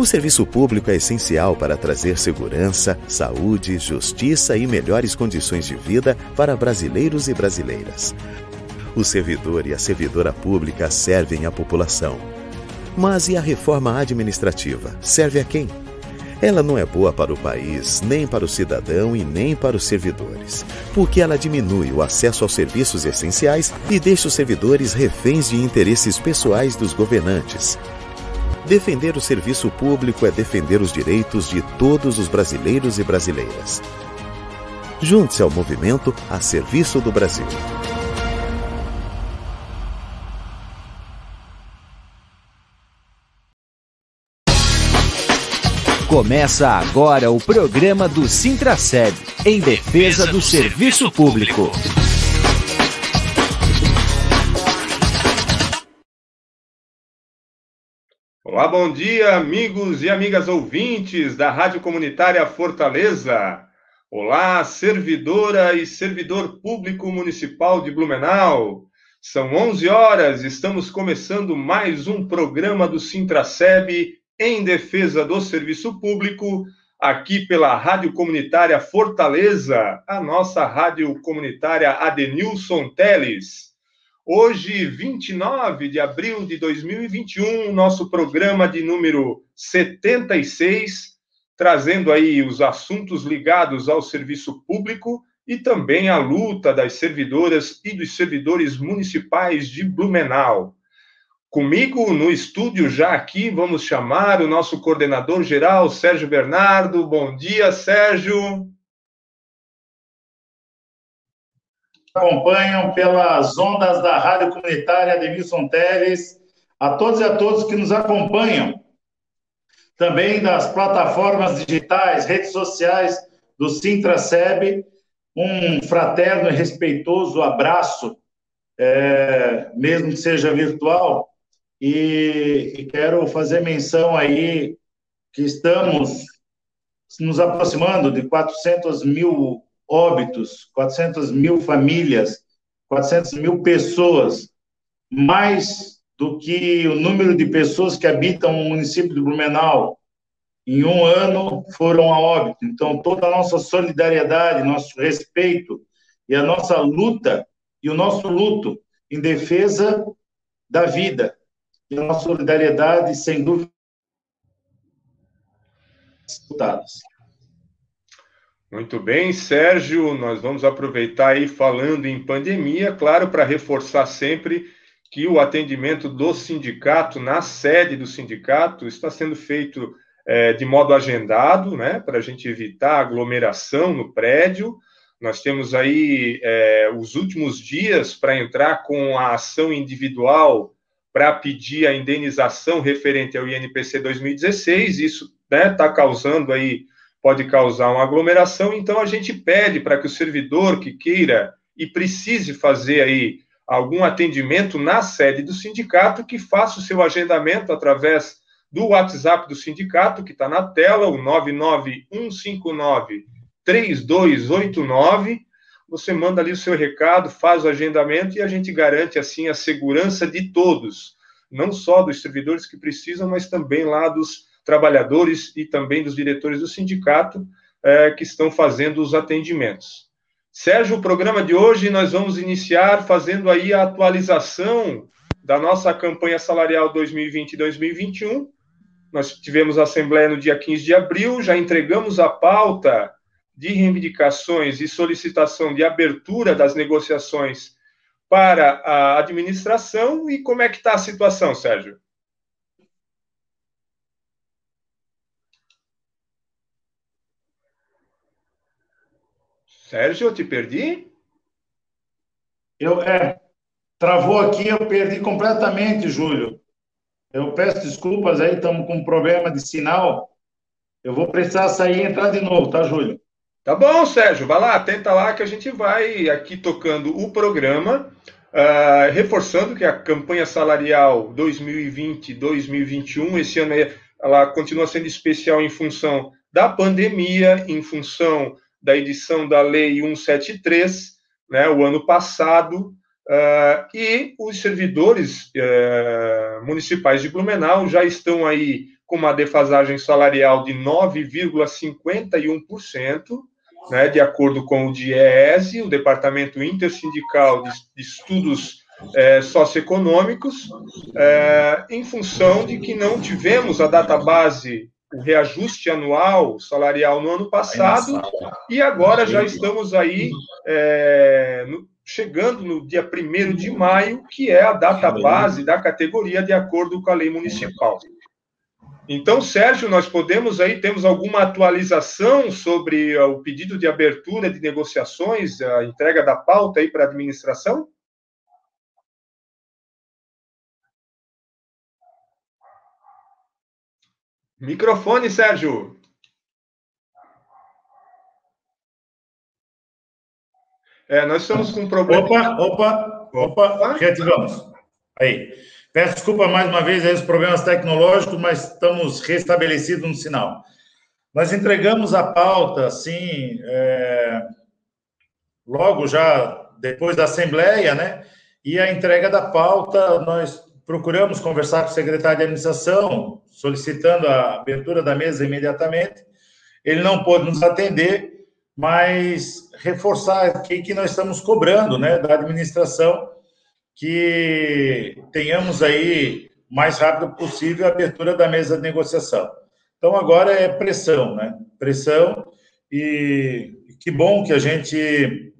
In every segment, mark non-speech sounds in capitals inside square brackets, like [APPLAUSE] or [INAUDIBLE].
O serviço público é essencial para trazer segurança, saúde, justiça e melhores condições de vida para brasileiros e brasileiras. O servidor e a servidora pública servem à população. Mas e a reforma administrativa? Serve a quem? Ela não é boa para o país, nem para o cidadão e nem para os servidores, porque ela diminui o acesso aos serviços essenciais e deixa os servidores reféns de interesses pessoais dos governantes. Defender o serviço público é defender os direitos de todos os brasileiros e brasileiras. Junte-se ao movimento a serviço do Brasil. Começa agora o programa do Sintraceb, em defesa do serviço público. Olá, bom dia, amigos e amigas ouvintes da Rádio Comunitária Fortaleza. Olá, servidora e servidor público municipal de Blumenau. São 11 horas, estamos começando mais um programa do Sintraceb em defesa do serviço público, aqui pela Rádio Comunitária Fortaleza, a nossa rádio comunitária Adenilson Teles. Hoje, 29 de abril de 2021, nosso programa de número 76, trazendo aí os assuntos ligados ao serviço público e também a luta das servidoras e dos servidores municipais de Blumenau. Comigo no estúdio, já aqui, vamos chamar o nosso coordenador geral, Sérgio Bernardo. Bom dia, Sérgio. Acompanham pelas ondas da Rádio Comunitária Denilson Teles, a todos e a todos que nos acompanham, também das plataformas digitais, redes sociais do Sintraceb, um fraterno e respeitoso abraço, é, mesmo que seja virtual, e, e quero fazer menção aí que estamos nos aproximando de 400 mil óbitos, 400 mil famílias, 400 mil pessoas, mais do que o número de pessoas que habitam o município de Blumenau. Em um ano foram a óbito. Então, toda a nossa solidariedade, nosso respeito e a nossa luta e o nosso luto em defesa da vida, e a nossa solidariedade, sem dúvida, disputadas. Muito bem, Sérgio, nós vamos aproveitar aí falando em pandemia, claro, para reforçar sempre que o atendimento do sindicato, na sede do sindicato, está sendo feito é, de modo agendado, né, para a gente evitar aglomeração no prédio. Nós temos aí é, os últimos dias para entrar com a ação individual para pedir a indenização referente ao INPC 2016. Isso está né, tá causando aí, pode causar uma aglomeração. Então, a gente pede para que o servidor que queira e precise fazer aí algum atendimento na sede do sindicato, que faça o seu agendamento através do WhatsApp do sindicato, que está na tela, o 99159 3289 você manda ali o seu recado, faz o agendamento e a gente garante assim a segurança de todos, não só dos servidores que precisam, mas também lá dos trabalhadores e também dos diretores do sindicato é, que estão fazendo os atendimentos. Sérgio, o programa de hoje nós vamos iniciar fazendo aí a atualização da nossa campanha salarial 2020-2021. Nós tivemos a assembleia no dia 15 de abril, já entregamos a pauta de reivindicações e solicitação de abertura das negociações para a administração e como é que está a situação, Sérgio? Sérgio, eu te perdi? Eu, é, travou aqui, eu perdi completamente, Júlio. Eu peço desculpas aí, estamos com um problema de sinal. Eu vou precisar sair e entrar de novo, tá, Júlio? Tá bom, Sérgio, vai lá, tenta lá que a gente vai aqui tocando o programa, uh, reforçando que a campanha salarial 2020-2021, esse ano ela continua sendo especial em função da pandemia, em função da edição da Lei 173, né, o ano passado, uh, e os servidores uh, municipais de Blumenau já estão aí com uma defasagem salarial de 9,51%, né, de acordo com o DIEESE, o Departamento Intersindical de Estudos é, Socioeconômicos, é, em função de que não tivemos a database, o reajuste anual salarial no ano passado, e agora já estamos aí é, no, chegando no dia 1 de maio, que é a data base da categoria de acordo com a lei municipal. Então, Sérgio, nós podemos aí, temos alguma atualização sobre o pedido de abertura de negociações, a entrega da pauta aí para a administração? Microfone, Sérgio. É, nós estamos com um problema. Opa, opa, opa, reativamos. Aí. Peço desculpa mais uma vez aí os problemas tecnológicos, mas estamos restabelecidos no sinal. Nós entregamos a pauta, assim, é, logo já depois da Assembleia, né? E a entrega da pauta, nós procuramos conversar com o secretário de administração, solicitando a abertura da mesa imediatamente. Ele não pôde nos atender, mas reforçar aqui que nós estamos cobrando, né, da administração que tenhamos aí mais rápido possível a abertura da mesa de negociação. Então agora é pressão, né? Pressão e que bom que a gente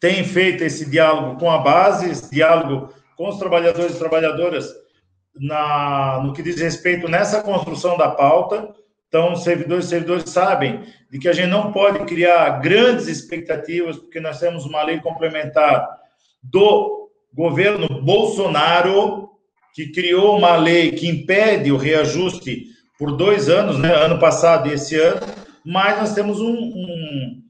tem feito esse diálogo com a base, esse diálogo com os trabalhadores e trabalhadoras na, no que diz respeito nessa construção da pauta. Então, os servidores e servidores sabem de que a gente não pode criar grandes expectativas, porque nós temos uma lei complementar do governo Bolsonaro, que criou uma lei que impede o reajuste por dois anos, né, ano passado e esse ano, mas nós temos um, um,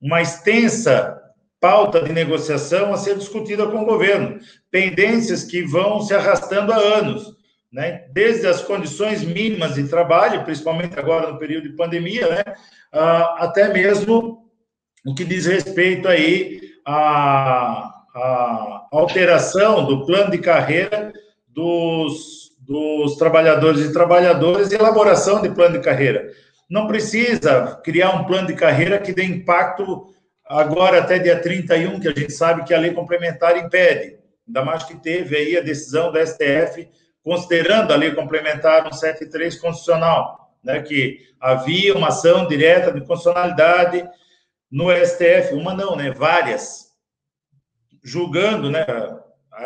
uma extensa pauta de negociação a ser discutida com o governo, pendências que vão se arrastando há anos, né, desde as condições mínimas de trabalho, principalmente agora no período de pandemia, né, até mesmo o que diz respeito aí a a alteração do plano de carreira dos, dos trabalhadores e trabalhadoras e elaboração de plano de carreira. Não precisa criar um plano de carreira que dê impacto agora até dia 31, que a gente sabe que a lei complementar impede. Ainda mais que teve aí a decisão da STF considerando a lei complementar 173 constitucional, né, que havia uma ação direta de constitucionalidade no STF, uma não, né, várias, julgando, né,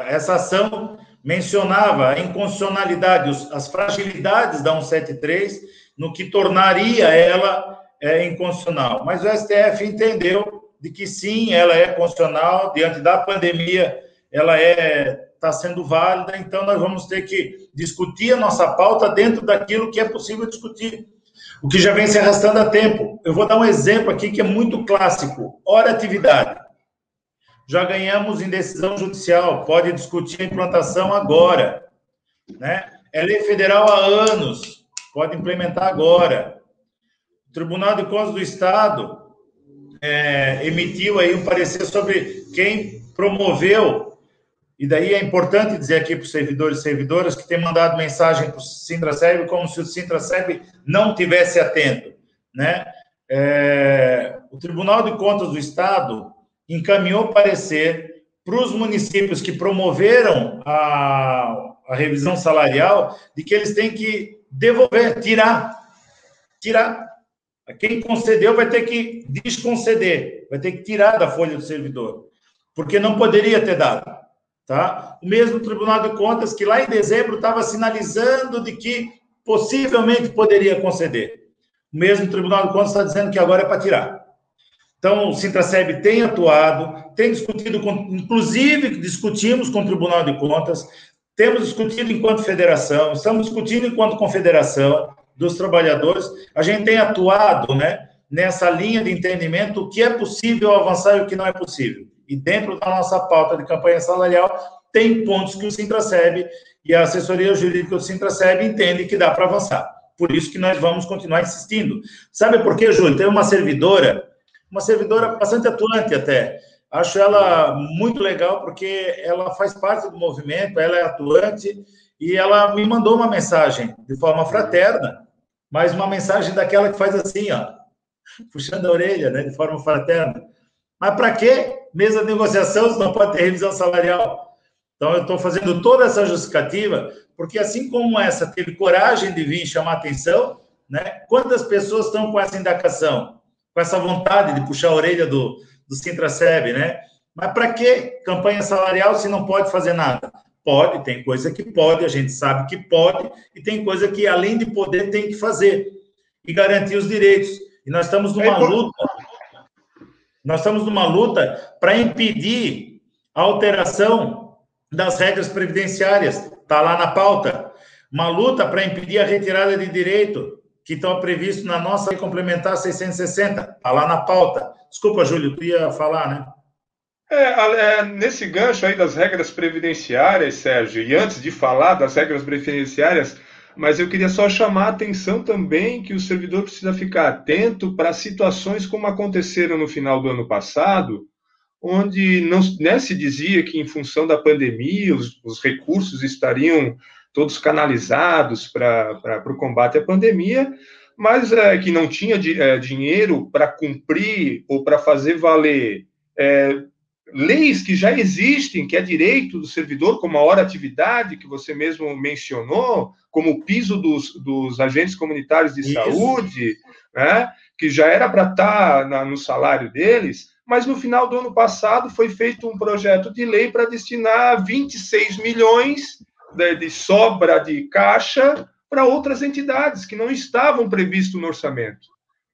essa ação mencionava a inconstitucionalidade, as fragilidades da 173, no que tornaria ela é, inconstitucional. Mas o STF entendeu de que sim, ela é constitucional, diante da pandemia, ela é está sendo válida, então nós vamos ter que discutir a nossa pauta dentro daquilo que é possível discutir, o que já vem se arrastando há tempo. Eu vou dar um exemplo aqui que é muito clássico: hora atividade já ganhamos em decisão judicial, pode discutir a implantação agora. Né? É lei federal há anos, pode implementar agora. O Tribunal de Contas do Estado é, emitiu aí um parecer sobre quem promoveu, e daí é importante dizer aqui para os servidores e servidoras que tem mandado mensagem para o Sintraceb como se o Sintraceb não tivesse atento, né? É, o Tribunal de Contas do Estado encaminhou parecer para os municípios que promoveram a, a revisão salarial de que eles têm que devolver, tirar, tirar. Quem concedeu vai ter que desconceder, vai ter que tirar da folha do servidor, porque não poderia ter dado. Tá? O mesmo Tribunal de Contas que lá em dezembro estava sinalizando de que possivelmente poderia conceder. O mesmo Tribunal de Contas está dizendo que agora é para tirar. Então, o Sintraceb tem atuado, tem discutido, com, inclusive discutimos com o Tribunal de Contas, temos discutido enquanto federação, estamos discutindo enquanto confederação dos trabalhadores, a gente tem atuado né, nessa linha de entendimento o que é possível avançar e o que não é possível. E dentro da nossa pauta de campanha salarial, tem pontos que o Sintraceb e a assessoria jurídica do Sintraceb entendem que dá para avançar. Por isso que nós vamos continuar insistindo. Sabe por quê, Júlio? Tem uma servidora uma servidora bastante atuante até. Acho ela muito legal porque ela faz parte do movimento, ela é atuante e ela me mandou uma mensagem de forma fraterna, mas uma mensagem daquela que faz assim, ó, puxando a orelha, né, de forma fraterna. Mas para quê? Mesa de negociação não pode ter revisão salarial. Então, eu estou fazendo toda essa justificativa, porque assim como essa teve coragem de vir chamar atenção, né? Quantas pessoas estão com essa indicação, com essa vontade de puxar a orelha do, do Sintraceb, né? Mas para que campanha salarial se não pode fazer nada? Pode, tem coisa que pode, a gente sabe que pode, e tem coisa que, além de poder, tem que fazer e garantir os direitos. E nós estamos numa é luta, nós estamos numa luta para impedir a alteração das regras previdenciárias, está lá na pauta. Uma luta para impedir a retirada de direito que estão previstos na nossa complementar 660, está lá na pauta. Desculpa, Júlio, tu ia falar, né? É, é, nesse gancho aí das regras previdenciárias, Sérgio, e antes de falar das regras previdenciárias, mas eu queria só chamar a atenção também que o servidor precisa ficar atento para situações como aconteceram no final do ano passado, onde não né, se dizia que, em função da pandemia, os, os recursos estariam todos canalizados para o combate à pandemia, mas é, que não tinha de, é, dinheiro para cumprir ou para fazer valer é, leis que já existem, que é direito do servidor, como a hora atividade, que você mesmo mencionou, como o piso dos, dos agentes comunitários de Isso. saúde, né, que já era para estar tá no salário deles, mas no final do ano passado foi feito um projeto de lei para destinar 26 milhões de, de sobra de caixa para outras entidades que não estavam previstos no orçamento.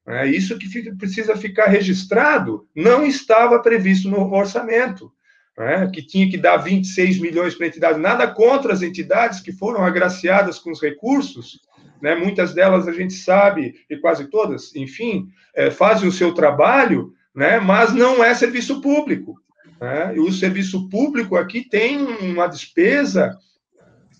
É isso que fica, precisa ficar registrado, não estava previsto no orçamento, é? que tinha que dar 26 milhões para a entidade. Nada contra as entidades que foram agraciadas com os recursos, né? muitas delas a gente sabe, e quase todas, enfim, é, fazem o seu trabalho, né? mas não é serviço público. Né? E o serviço público aqui tem uma despesa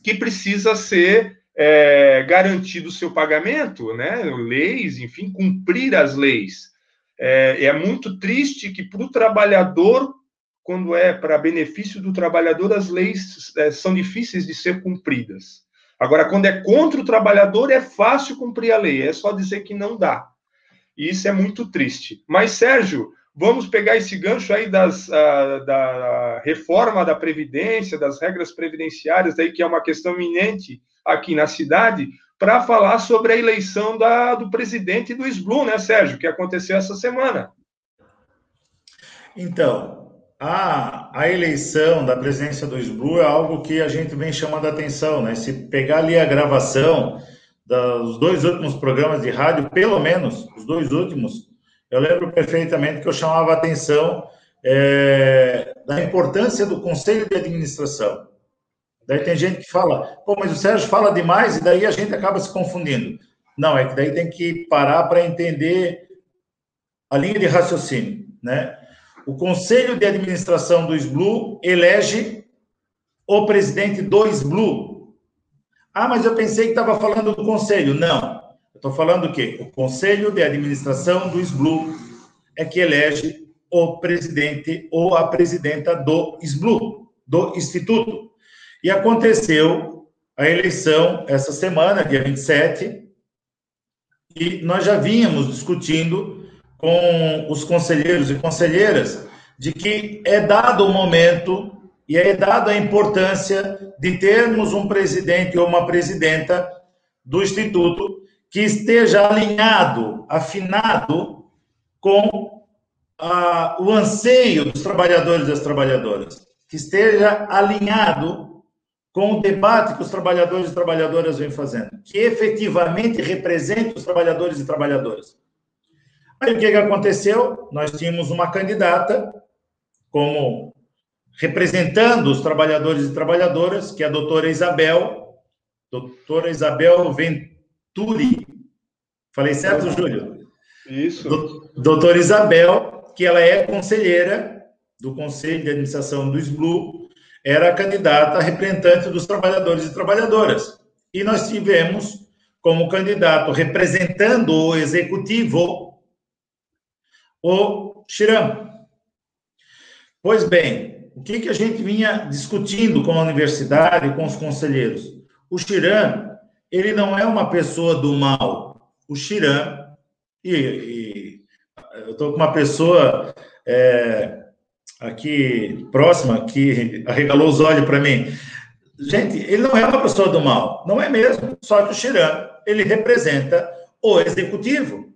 que precisa ser é, garantido o seu pagamento, né? Leis, enfim, cumprir as leis. É, é muito triste que para o trabalhador, quando é para benefício do trabalhador, as leis é, são difíceis de ser cumpridas. Agora, quando é contra o trabalhador, é fácil cumprir a lei, é só dizer que não dá. E isso é muito triste. Mas, Sérgio, vamos pegar esse gancho aí das, uh, da reforma da Previdência, das regras previdenciárias, aí, que é uma questão iminente aqui na cidade para falar sobre a eleição da, do presidente do SBLU, né, Sérgio, que aconteceu essa semana. Então, a, a eleição da presidência do SBLU é algo que a gente vem chamando a atenção, né? Se pegar ali a gravação dos dois últimos programas de rádio, pelo menos os dois últimos, eu lembro perfeitamente que eu chamava a atenção é, da importância do conselho de administração. Daí tem gente que fala, pô, mas o Sérgio fala demais e daí a gente acaba se confundindo. Não, é que daí tem que parar para entender a linha de raciocínio, né? O conselho de administração do SBLU elege o presidente do SBLU. Ah, mas eu pensei que estava falando do conselho. Não, eu estou falando o quê? O conselho de administração do SBLU é que elege o presidente ou a presidenta do SBLU, do instituto. E aconteceu a eleição essa semana, dia 27, e nós já vínhamos discutindo com os conselheiros e conselheiras de que é dado o momento e é dada a importância de termos um presidente ou uma presidenta do Instituto que esteja alinhado, afinado com a, o anseio dos trabalhadores e das trabalhadoras, que esteja alinhado com o debate que os trabalhadores e trabalhadoras vêm fazendo, que efetivamente represente os trabalhadores e trabalhadoras. Aí o que, que aconteceu? Nós tínhamos uma candidata como representando os trabalhadores e trabalhadoras, que é a doutora Isabel, doutora Isabel Venturi. Falei certo, Júlio? Isso. doutora Isabel, que ela é conselheira do Conselho de Administração do SBLU, era a candidata representante dos trabalhadores e trabalhadoras. E nós tivemos como candidato representando o executivo o Chiram. Pois bem, o que, que a gente vinha discutindo com a universidade, com os conselheiros? O Chiran, ele não é uma pessoa do mal. O Chiran, e, e eu estou com uma pessoa é, aqui próxima que arregalou os olhos para mim. Gente, ele não é uma pessoa do mal, não é mesmo. Só que o Chiran, ele representa o executivo.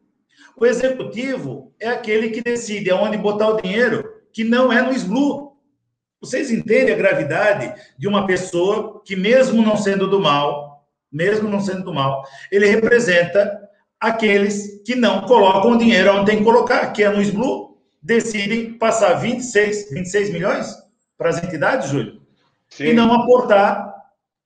O executivo é aquele que decide aonde botar o dinheiro, que não é no SBLU. Vocês entendem a gravidade de uma pessoa que, mesmo não sendo do mal, mesmo não sendo do mal, ele representa aqueles que não colocam o dinheiro onde tem que colocar, que é no SBLU, decidem passar 26, 26 milhões para as entidades, Júlio, Sim. e não aportar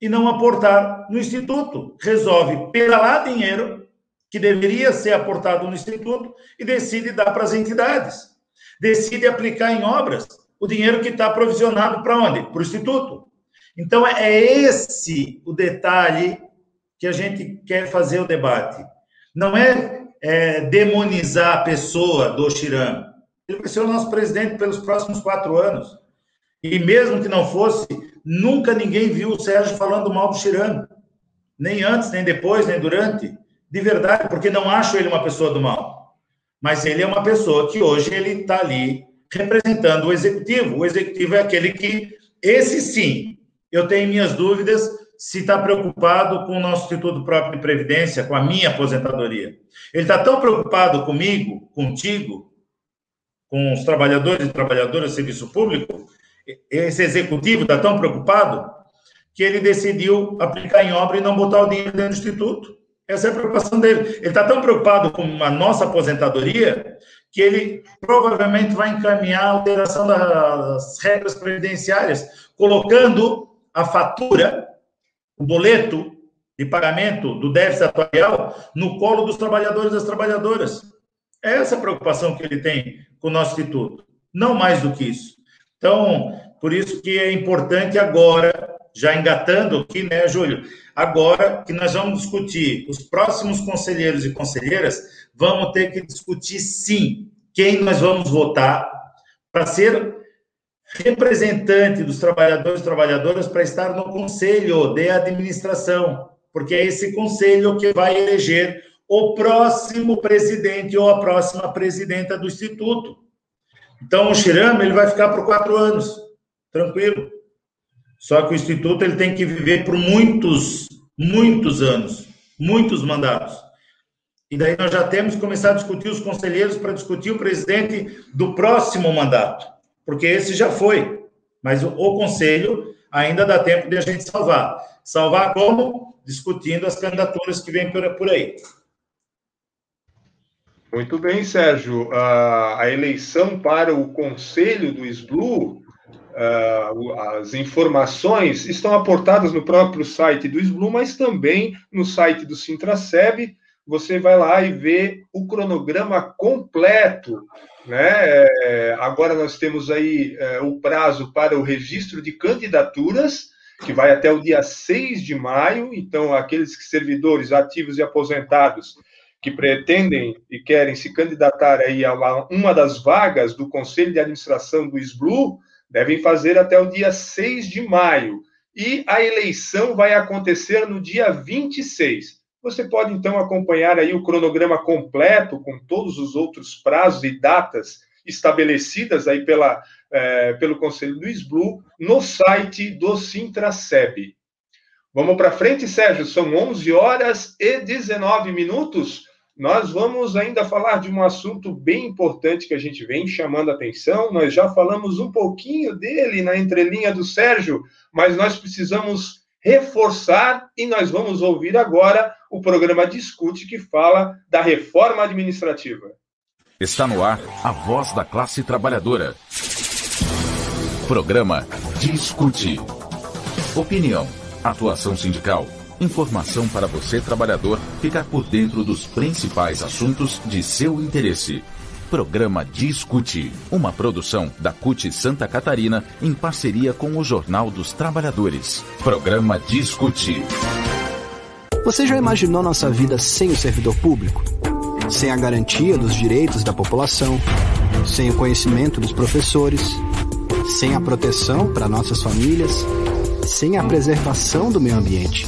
e não aportar no instituto. Resolve pedalar dinheiro que deveria ser aportado no instituto e decide dar para as entidades. Decide aplicar em obras o dinheiro que está provisionado para onde? Para o Instituto. Então, é esse o detalhe que a gente quer fazer o debate. Não é, é demonizar a pessoa do Xiram. Ele vai ser o nosso presidente pelos próximos quatro anos. E mesmo que não fosse, nunca ninguém viu o Sérgio falando mal do Xiram. Nem antes, nem depois, nem durante. De verdade, porque não acho ele uma pessoa do mal. Mas ele é uma pessoa que hoje ele está ali representando o executivo. O executivo é aquele que, esse sim, eu tenho minhas dúvidas se está preocupado com o nosso Instituto Próprio de Previdência, com a minha aposentadoria. Ele está tão preocupado comigo, contigo, com os trabalhadores e trabalhadoras do serviço público, esse executivo está tão preocupado que ele decidiu aplicar em obra e não botar o dinheiro dentro do Instituto. Essa é a preocupação dele. Ele está tão preocupado com a nossa aposentadoria que ele provavelmente vai encaminhar a alteração das regras previdenciárias, colocando a fatura, o boleto de pagamento do déficit atuarial no colo dos trabalhadores e das trabalhadoras. É essa a preocupação que ele tem com o nosso instituto, não mais do que isso. Então, por isso que é importante agora, já engatando aqui, né, Júlio? Agora que nós vamos discutir os próximos conselheiros e conselheiras, vamos ter que discutir, sim, quem nós vamos votar para ser representante dos trabalhadores e trabalhadoras para estar no conselho de administração, porque é esse conselho que vai eleger o próximo presidente ou a próxima presidenta do instituto. Então, o Chirama ele vai ficar por quatro anos, tranquilo. Só que o instituto ele tem que viver por muitos, muitos anos, muitos mandatos. E daí nós já temos que começar a discutir os conselheiros para discutir o presidente do próximo mandato, porque esse já foi. Mas o, o conselho ainda dá tempo de a gente salvar. Salvar como? Discutindo as candidaturas que vêm por aí. Muito bem, Sérgio. Uh, a eleição para o conselho do SBLU, as informações estão aportadas no próprio site do SBLU, mas também no site do Sintraceb você vai lá e vê o cronograma completo. Né? É, agora nós temos aí é, o prazo para o registro de candidaturas, que vai até o dia 6 de maio. Então, aqueles servidores ativos e aposentados que pretendem e querem se candidatar aí a uma das vagas do Conselho de Administração do SBLU, devem fazer até o dia 6 de maio. E a eleição vai acontecer no dia 26. Você pode então acompanhar aí o cronograma completo com todos os outros prazos e datas estabelecidas aí pela, é, pelo Conselho do SBLU no site do Sintraceb. Vamos para frente, Sérgio. São 11 horas e 19 minutos. Nós vamos ainda falar de um assunto bem importante que a gente vem chamando a atenção. Nós já falamos um pouquinho dele na entrelinha do Sérgio, mas nós precisamos reforçar e nós vamos ouvir agora o programa Discute, que fala da reforma administrativa. Está no ar a voz da classe trabalhadora. Programa Discute. Opinião, atuação sindical, informação para você, trabalhador, ficar por dentro dos principais assuntos de seu interesse. Programa Discute, uma produção da CUT Santa Catarina em parceria com o Jornal dos Trabalhadores. Programa Discute. Você já imaginou nossa vida sem o servidor público? Sem a garantia dos direitos da população, sem o conhecimento dos professores, sem a proteção para nossas famílias, sem a preservação do meio ambiente.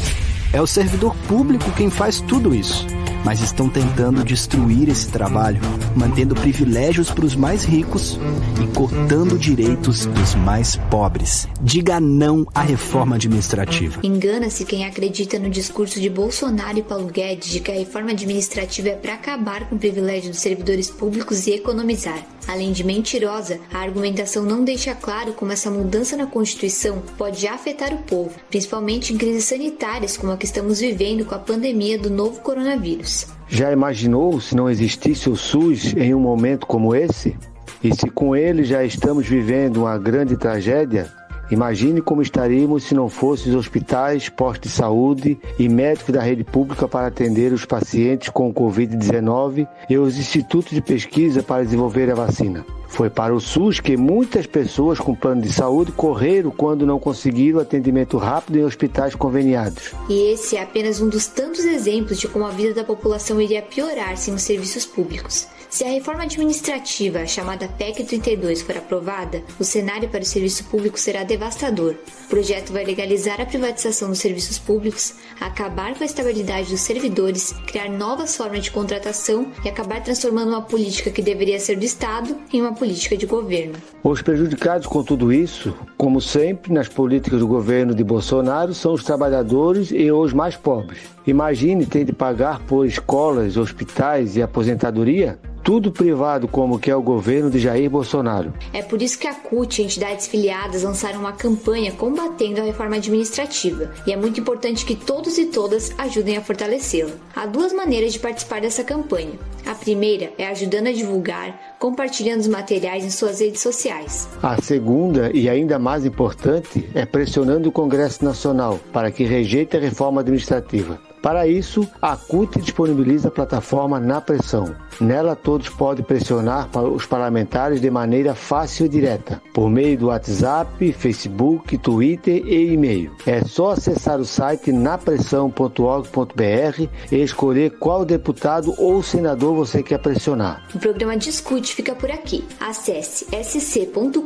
É o servidor público quem faz tudo isso mas estão tentando destruir esse trabalho, mantendo privilégios para os mais ricos e cortando direitos dos mais pobres. Diga não à reforma administrativa. Engana-se quem acredita no discurso de Bolsonaro e Paulo Guedes de que a reforma administrativa é para acabar com o privilégio dos servidores públicos e economizar. Além de mentirosa, a argumentação não deixa claro como essa mudança na Constituição pode afetar o povo, principalmente em crises sanitárias como a que estamos vivendo com a pandemia do novo coronavírus. Já imaginou se não existisse o SUS em um momento como esse? E se com ele já estamos vivendo uma grande tragédia, Imagine como estaríamos se não fossem os hospitais, postos de saúde e médicos da rede pública para atender os pacientes com Covid-19 e os institutos de pesquisa para desenvolver a vacina. Foi para o SUS que muitas pessoas com plano de saúde correram quando não conseguiram atendimento rápido em hospitais conveniados. E esse é apenas um dos tantos exemplos de como a vida da população iria piorar sem os serviços públicos. Se a reforma administrativa, chamada PEC 32, for aprovada, o cenário para o serviço público será devastador. O projeto vai legalizar a privatização dos serviços públicos, acabar com a estabilidade dos servidores, criar novas formas de contratação e acabar transformando uma política que deveria ser do Estado em uma política de governo. Os prejudicados com tudo isso, como sempre nas políticas do governo de Bolsonaro, são os trabalhadores e os mais pobres. Imagine ter de pagar por escolas, hospitais e aposentadoria tudo privado como que é o governo de Jair Bolsonaro. É por isso que a CUT e entidades filiadas lançaram uma campanha combatendo a reforma administrativa, e é muito importante que todos e todas ajudem a fortalecê-la. Há duas maneiras de participar dessa campanha. A primeira é ajudando a divulgar, compartilhando os materiais em suas redes sociais. A segunda, e ainda mais importante, é pressionando o Congresso Nacional para que rejeite a reforma administrativa. Para isso, a CUT disponibiliza a plataforma Na Pressão. Nela, todos podem pressionar os parlamentares de maneira fácil e direta, por meio do WhatsApp, Facebook, Twitter e e-mail. É só acessar o site napressão.org.br e escolher qual deputado ou senador você quer pressionar. O programa Discute fica por aqui. Acesse sc.cut.org.br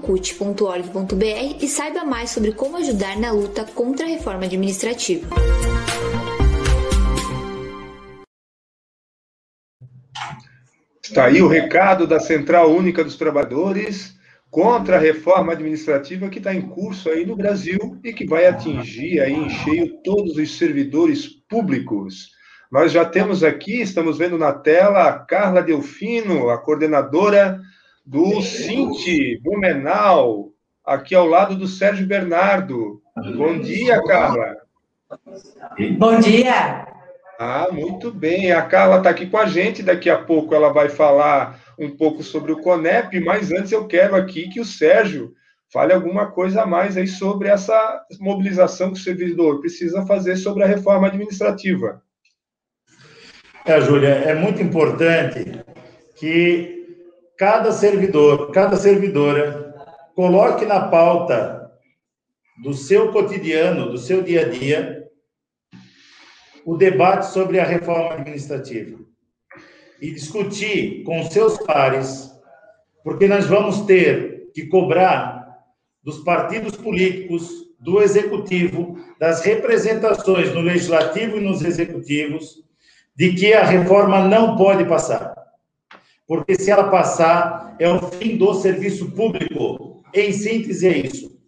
e saiba mais sobre como ajudar na luta contra a reforma administrativa. Está aí o recado da Central Única dos Trabalhadores contra a reforma administrativa que está em curso aí no Brasil e que vai atingir aí em cheio todos os servidores públicos. Nós já temos aqui, estamos vendo na tela, a Carla Delfino, a coordenadora do Cinti Blumenau, aqui ao lado do Sérgio Bernardo. Bom dia, Carla. Bom dia. Ah, muito bem. A Carla está aqui com a gente. Daqui a pouco ela vai falar um pouco sobre o CONEP, mas antes eu quero aqui que o Sérgio fale alguma coisa a mais aí sobre essa mobilização que o servidor precisa fazer sobre a reforma administrativa. É, Júlia, é muito importante que cada servidor, cada servidora coloque na pauta do seu cotidiano, do seu dia a dia, o debate sobre a reforma administrativa e discutir com seus pares, porque nós vamos ter que cobrar dos partidos políticos, do executivo, das representações no legislativo e nos executivos, de que a reforma não pode passar. Porque se ela passar, é o fim do serviço público. Em síntese, é isso.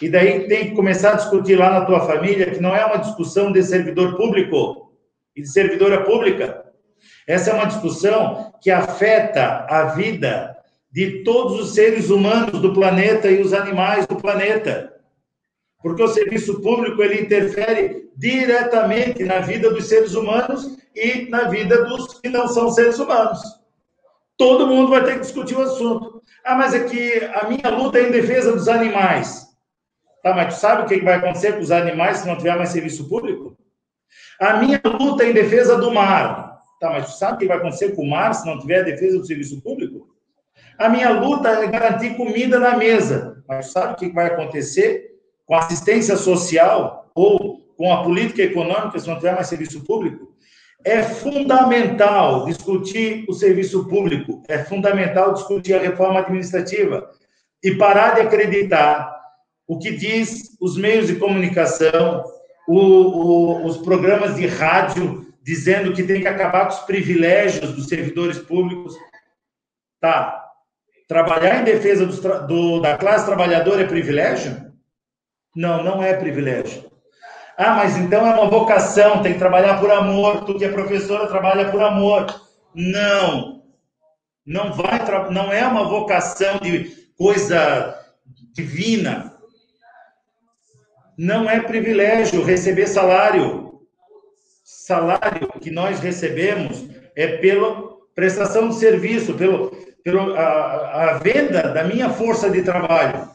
E daí tem que começar a discutir lá na tua família que não é uma discussão de servidor público e de servidora pública. Essa é uma discussão que afeta a vida de todos os seres humanos do planeta e os animais do planeta. Porque o serviço público ele interfere diretamente na vida dos seres humanos e na vida dos que não são seres humanos. Todo mundo vai ter que discutir o assunto. Ah, mas é que a minha luta é em defesa dos animais. Tá, mas tu sabe o que vai acontecer com os animais se não tiver mais serviço público? A minha luta é em defesa do mar. Tá, mas tu sabe o que vai acontecer com o mar se não tiver a defesa do serviço público? A minha luta é garantir comida na mesa. Mas tu sabe o que vai acontecer com a assistência social ou com a política econômica se não tiver mais serviço público? É fundamental discutir o serviço público, é fundamental discutir a reforma administrativa e parar de acreditar o que diz os meios de comunicação, o, o, os programas de rádio dizendo que tem que acabar com os privilégios dos servidores públicos. Tá. Trabalhar em defesa do, do, da classe trabalhadora é privilégio? Não, não é privilégio. Ah, mas então é uma vocação, tem que trabalhar por amor, tu que é professora trabalha por amor. Não. Não vai, não é uma vocação de coisa divina. Não é privilégio receber salário. Salário que nós recebemos é pela prestação de serviço, pelo, pelo a, a venda da minha força de trabalho,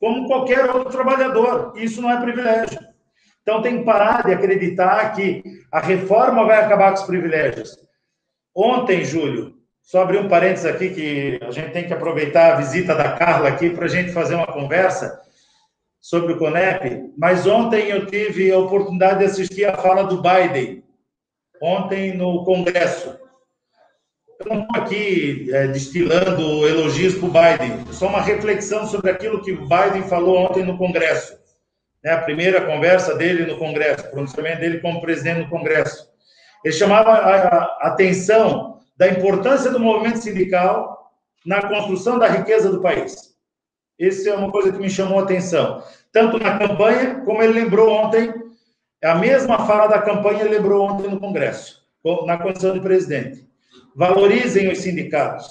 como qualquer outro trabalhador. Isso não é privilégio. Então tem que parar de acreditar que a reforma vai acabar com os privilégios. Ontem, Júlio, só abrir um parênteses aqui que a gente tem que aproveitar a visita da Carla aqui para a gente fazer uma conversa sobre o CONEP, mas ontem eu tive a oportunidade de assistir a fala do Biden, ontem no Congresso. Eu não estou aqui é, destilando elogios para o Biden, só uma reflexão sobre aquilo que o Biden falou ontem no Congresso né, a primeira conversa dele no Congresso, o pronunciamento dele como presidente do Congresso. Ele chamava a atenção da importância do movimento sindical na construção da riqueza do país. Isso é uma coisa que me chamou a atenção. Tanto na campanha, como ele lembrou ontem, a mesma fala da campanha ele lembrou ontem no Congresso, na condição de presidente. Valorizem os sindicatos.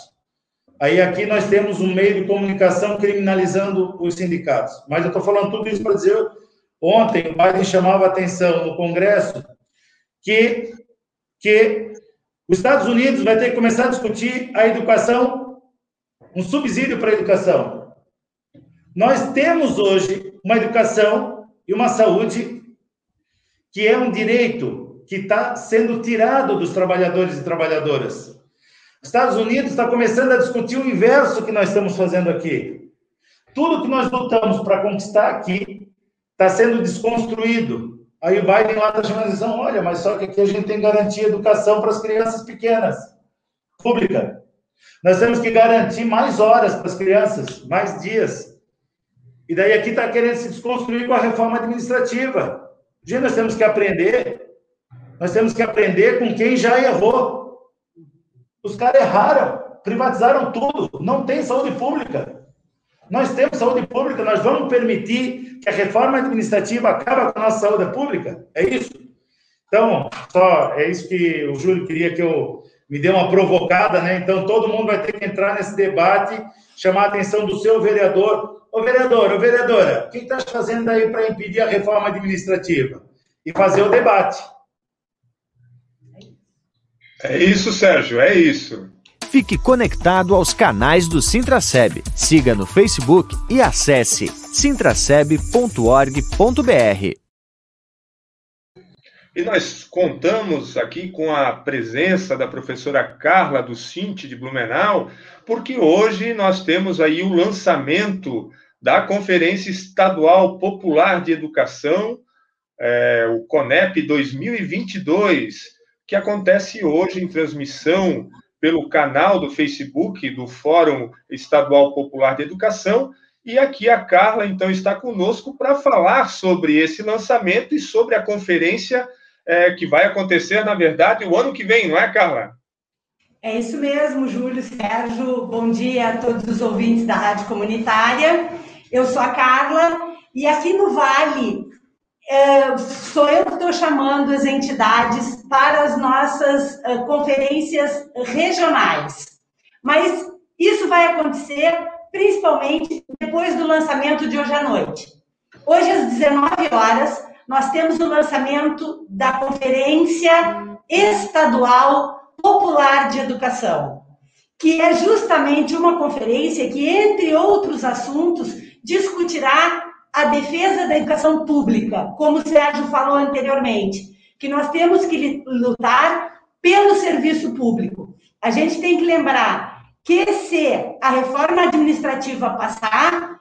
Aí aqui nós temos um meio de comunicação criminalizando os sindicatos. Mas eu estou falando tudo isso para dizer, ontem o Biden chamava a atenção no Congresso que, que os Estados Unidos vai ter que começar a discutir a educação, um subsídio para a educação. Nós temos hoje uma educação e uma saúde que é um direito que está sendo tirado dos trabalhadores e trabalhadoras. Estados Unidos está começando a discutir o inverso que nós estamos fazendo aqui. Tudo que nós lutamos para conquistar aqui está sendo desconstruído. Aí o Biden lá está chamando a atenção, olha, mas só que aqui a gente tem garantia educação para as crianças pequenas, pública. Nós temos que garantir mais horas para as crianças, mais dias. E daí aqui está querendo se desconstruir com a reforma administrativa. Gente, nós temos que aprender. Nós temos que aprender com quem já errou. Os caras erraram, privatizaram tudo, não tem saúde pública. Nós temos saúde pública, nós vamos permitir que a reforma administrativa acabe com a nossa saúde pública? É isso? Então, só é isso que o Júlio queria que eu me dê uma provocada, né? Então, todo mundo vai ter que entrar nesse debate, chamar a atenção do seu vereador. Ô vereador, ô vereadora, o que está fazendo aí para impedir a reforma administrativa? E fazer o debate. É isso, Sérgio, é isso. Fique conectado aos canais do Sintraceb. Siga no Facebook e acesse sintraceb.org.br. E nós contamos aqui com a presença da professora Carla do Cinti de Blumenau, porque hoje nós temos aí o lançamento da Conferência Estadual Popular de Educação, é, o CONEP 2022 que acontece hoje em transmissão pelo canal do Facebook do Fórum Estadual Popular de Educação. E aqui a Carla, então, está conosco para falar sobre esse lançamento e sobre a conferência é, que vai acontecer, na verdade, o ano que vem, não é, Carla? É isso mesmo, Júlio, Sérgio. Bom dia a todos os ouvintes da Rádio Comunitária. Eu sou a Carla e aqui no Vale é, sou eu que estou chamando as entidades para as nossas uh, conferências regionais. Mas isso vai acontecer principalmente depois do lançamento de hoje à noite. Hoje, às 19 horas, nós temos o lançamento da Conferência Estadual Popular de Educação, que é justamente uma conferência que, entre outros assuntos, discutirá a defesa da educação pública, como o Sérgio falou anteriormente, que nós temos que lutar pelo serviço público. A gente tem que lembrar que se a reforma administrativa passar,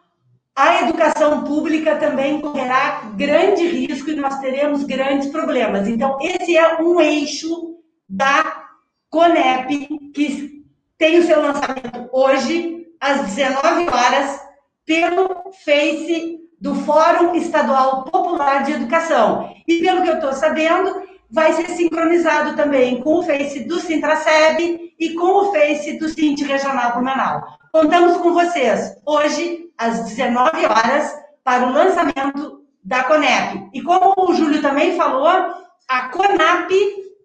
a educação pública também correrá grande risco e nós teremos grandes problemas. Então, esse é um eixo da CONEP, que tem o seu lançamento hoje, às 19 horas, pelo Face do Fórum Estadual Popular de Educação. E pelo que eu estou sabendo, vai ser sincronizado também com o Face do Sintraceb e com o Face do Cinti Regional Blumenau. Contamos com vocês hoje, às 19 horas, para o lançamento da CONEP. E como o Júlio também falou, a CONAP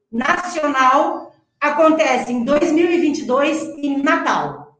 Nacional acontece em 2022 em Natal.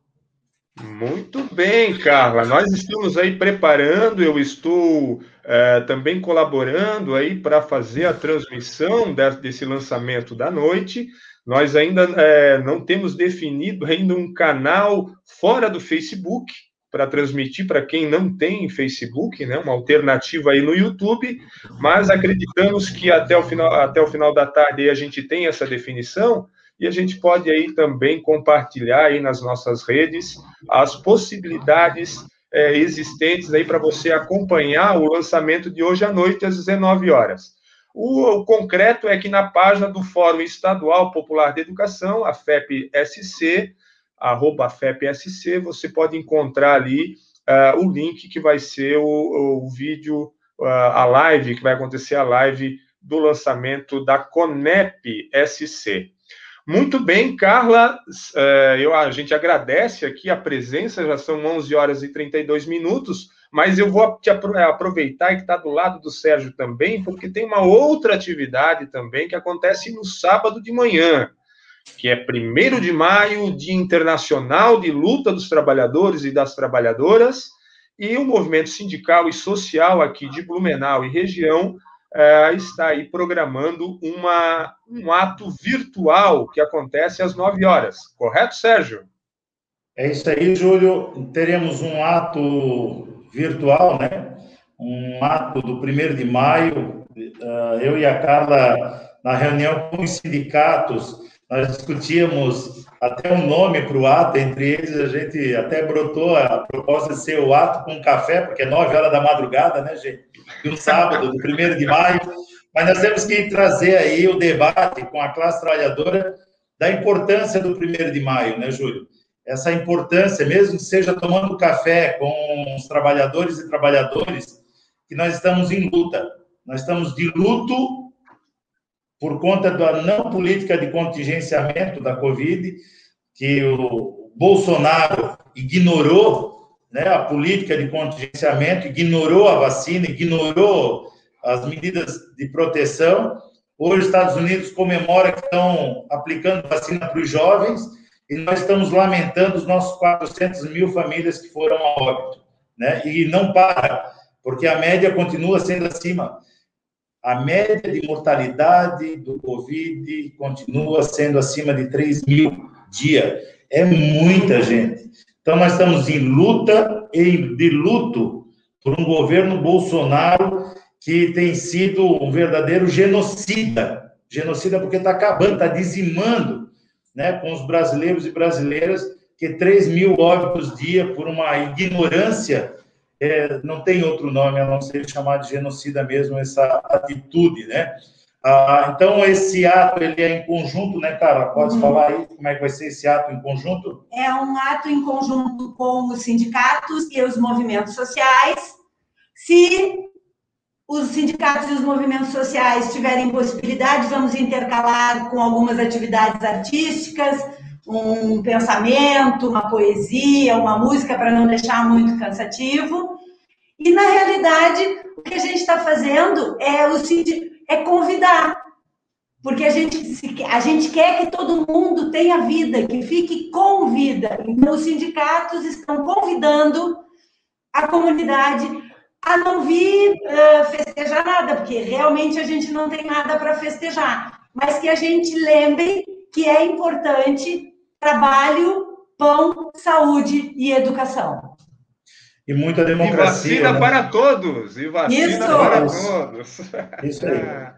Muito bem, Carla. Nós estamos aí preparando, eu estou é, também colaborando aí para fazer a transmissão desse lançamento da noite. Nós ainda é, não temos definido ainda um canal fora do Facebook para transmitir para quem não tem Facebook, né, uma alternativa aí no YouTube, mas acreditamos que até o final, até o final da tarde a gente tem essa definição e a gente pode aí também compartilhar aí nas nossas redes as possibilidades é, existentes aí para você acompanhar o lançamento de hoje à noite às 19 horas. O, o, concreto é que na página do Fórum Estadual Popular de Educação, a FEP-SC, arroba FEPSC, você pode encontrar ali uh, o link que vai ser o, o vídeo, uh, a live, que vai acontecer a live do lançamento da Conep SC. Muito bem, Carla, uh, eu, a gente agradece aqui a presença, já são 11 horas e 32 minutos, mas eu vou te aproveitar que está do lado do Sérgio também, porque tem uma outra atividade também que acontece no sábado de manhã que é 1 de maio, Dia Internacional de Luta dos Trabalhadores e das Trabalhadoras, e o movimento sindical e social aqui de Blumenau e região uh, está aí programando uma, um ato virtual que acontece às 9 horas. Correto, Sérgio? É isso aí, Júlio. Teremos um ato virtual, né? Um ato do 1 de maio. Uh, eu e a Carla, na reunião com os sindicatos, nós discutíamos até um nome para o ato, entre eles a gente até brotou a proposta de ser o ato com café, porque é nove horas da madrugada, né, gente? E um sábado, do primeiro de maio. Mas nós temos que trazer aí o debate com a classe trabalhadora da importância do primeiro de maio, né, Júlio? Essa importância, mesmo que seja tomando café com os trabalhadores e trabalhadoras, que nós estamos em luta. Nós estamos de luto por conta da não política de contingenciamento da Covid, que o Bolsonaro ignorou né, a política de contingenciamento, ignorou a vacina, ignorou as medidas de proteção. Hoje, os Estados Unidos comemora que estão aplicando vacina para os jovens e nós estamos lamentando os nossos 400 mil famílias que foram a óbito. Né? E não para, porque a média continua sendo acima a média de mortalidade do Covid continua sendo acima de 3 mil dia. É muita gente. Então, nós estamos em luta e de luto por um governo Bolsonaro que tem sido um verdadeiro genocida. Genocida porque está acabando, está dizimando né, com os brasileiros e brasileiras que 3 mil óbitos dia por uma ignorância é, não tem outro nome a não ser chamar de genocida mesmo, essa atitude, né? Ah, então, esse ato, ele é em conjunto, né, Carla? Pode uhum. falar aí como é que vai ser esse ato em conjunto? É um ato em conjunto com os sindicatos e os movimentos sociais. Se os sindicatos e os movimentos sociais tiverem possibilidade, vamos intercalar com algumas atividades artísticas, um pensamento, uma poesia, uma música para não deixar muito cansativo. E na realidade, o que a gente está fazendo é o é convidar, porque a gente, a gente quer que todo mundo tenha vida, que fique com vida. Então, os sindicatos estão convidando a comunidade a não vir uh, festejar nada, porque realmente a gente não tem nada para festejar, mas que a gente lembre que é importante trabalho, pão, saúde e educação. E muita democracia. E vacina né? para todos! E vacina Isso. para todos! Isso aí. [LAUGHS]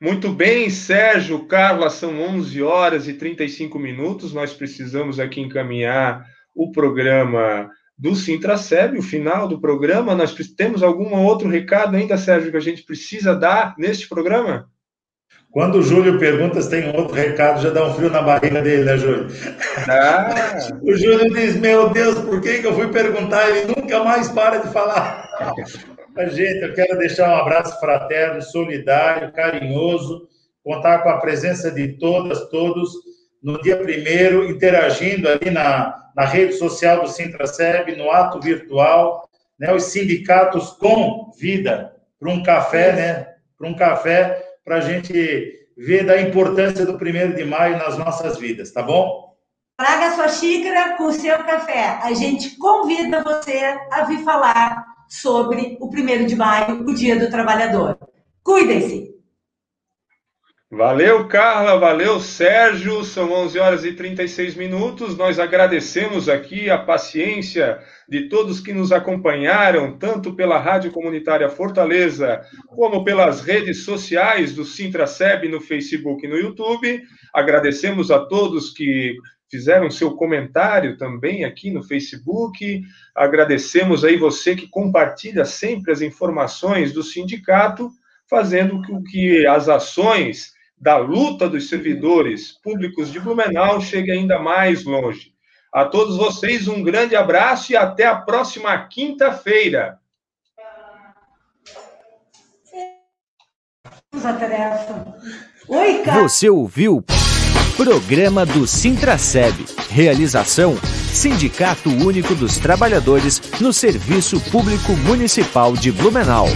Muito bem, Sérgio, Carla, são 11 horas e 35 minutos. Nós precisamos aqui encaminhar o programa do Sintraceb, o final do programa. Nós temos algum outro recado ainda, Sérgio, que a gente precisa dar neste programa? Quando o Júlio pergunta se tem outro recado, já dá um frio na barriga dele, né, Júlio? Ah. [LAUGHS] o Júlio diz: Meu Deus, por que, que eu fui perguntar? Ele nunca mais para de falar. [LAUGHS] A gente, eu quero deixar um abraço fraterno, solidário, carinhoso, contar com a presença de todas, todos, no dia primeiro, interagindo ali na, na rede social do Sintraceb, no ato virtual, né, os sindicatos com vida, para um café, né, para um café, para a gente ver da importância do primeiro de maio nas nossas vidas, tá bom? Traga sua xícara com seu café. A gente convida você a vir falar sobre o primeiro de maio, o Dia do Trabalhador. Cuidem-se! Valeu, Carla, valeu, Sérgio. São 11 horas e 36 minutos. Nós agradecemos aqui a paciência de todos que nos acompanharam, tanto pela Rádio Comunitária Fortaleza, como pelas redes sociais do Sintraceb no Facebook e no YouTube. Agradecemos a todos que fizeram seu comentário também aqui no Facebook. Agradecemos aí você que compartilha sempre as informações do sindicato, fazendo com que as ações da luta dos servidores públicos de Blumenau chegue ainda mais longe. A todos vocês, um grande abraço e até a próxima quinta-feira. Você ouviu Programa do Sintraceb. Realização: Sindicato Único dos Trabalhadores no Serviço Público Municipal de Blumenau.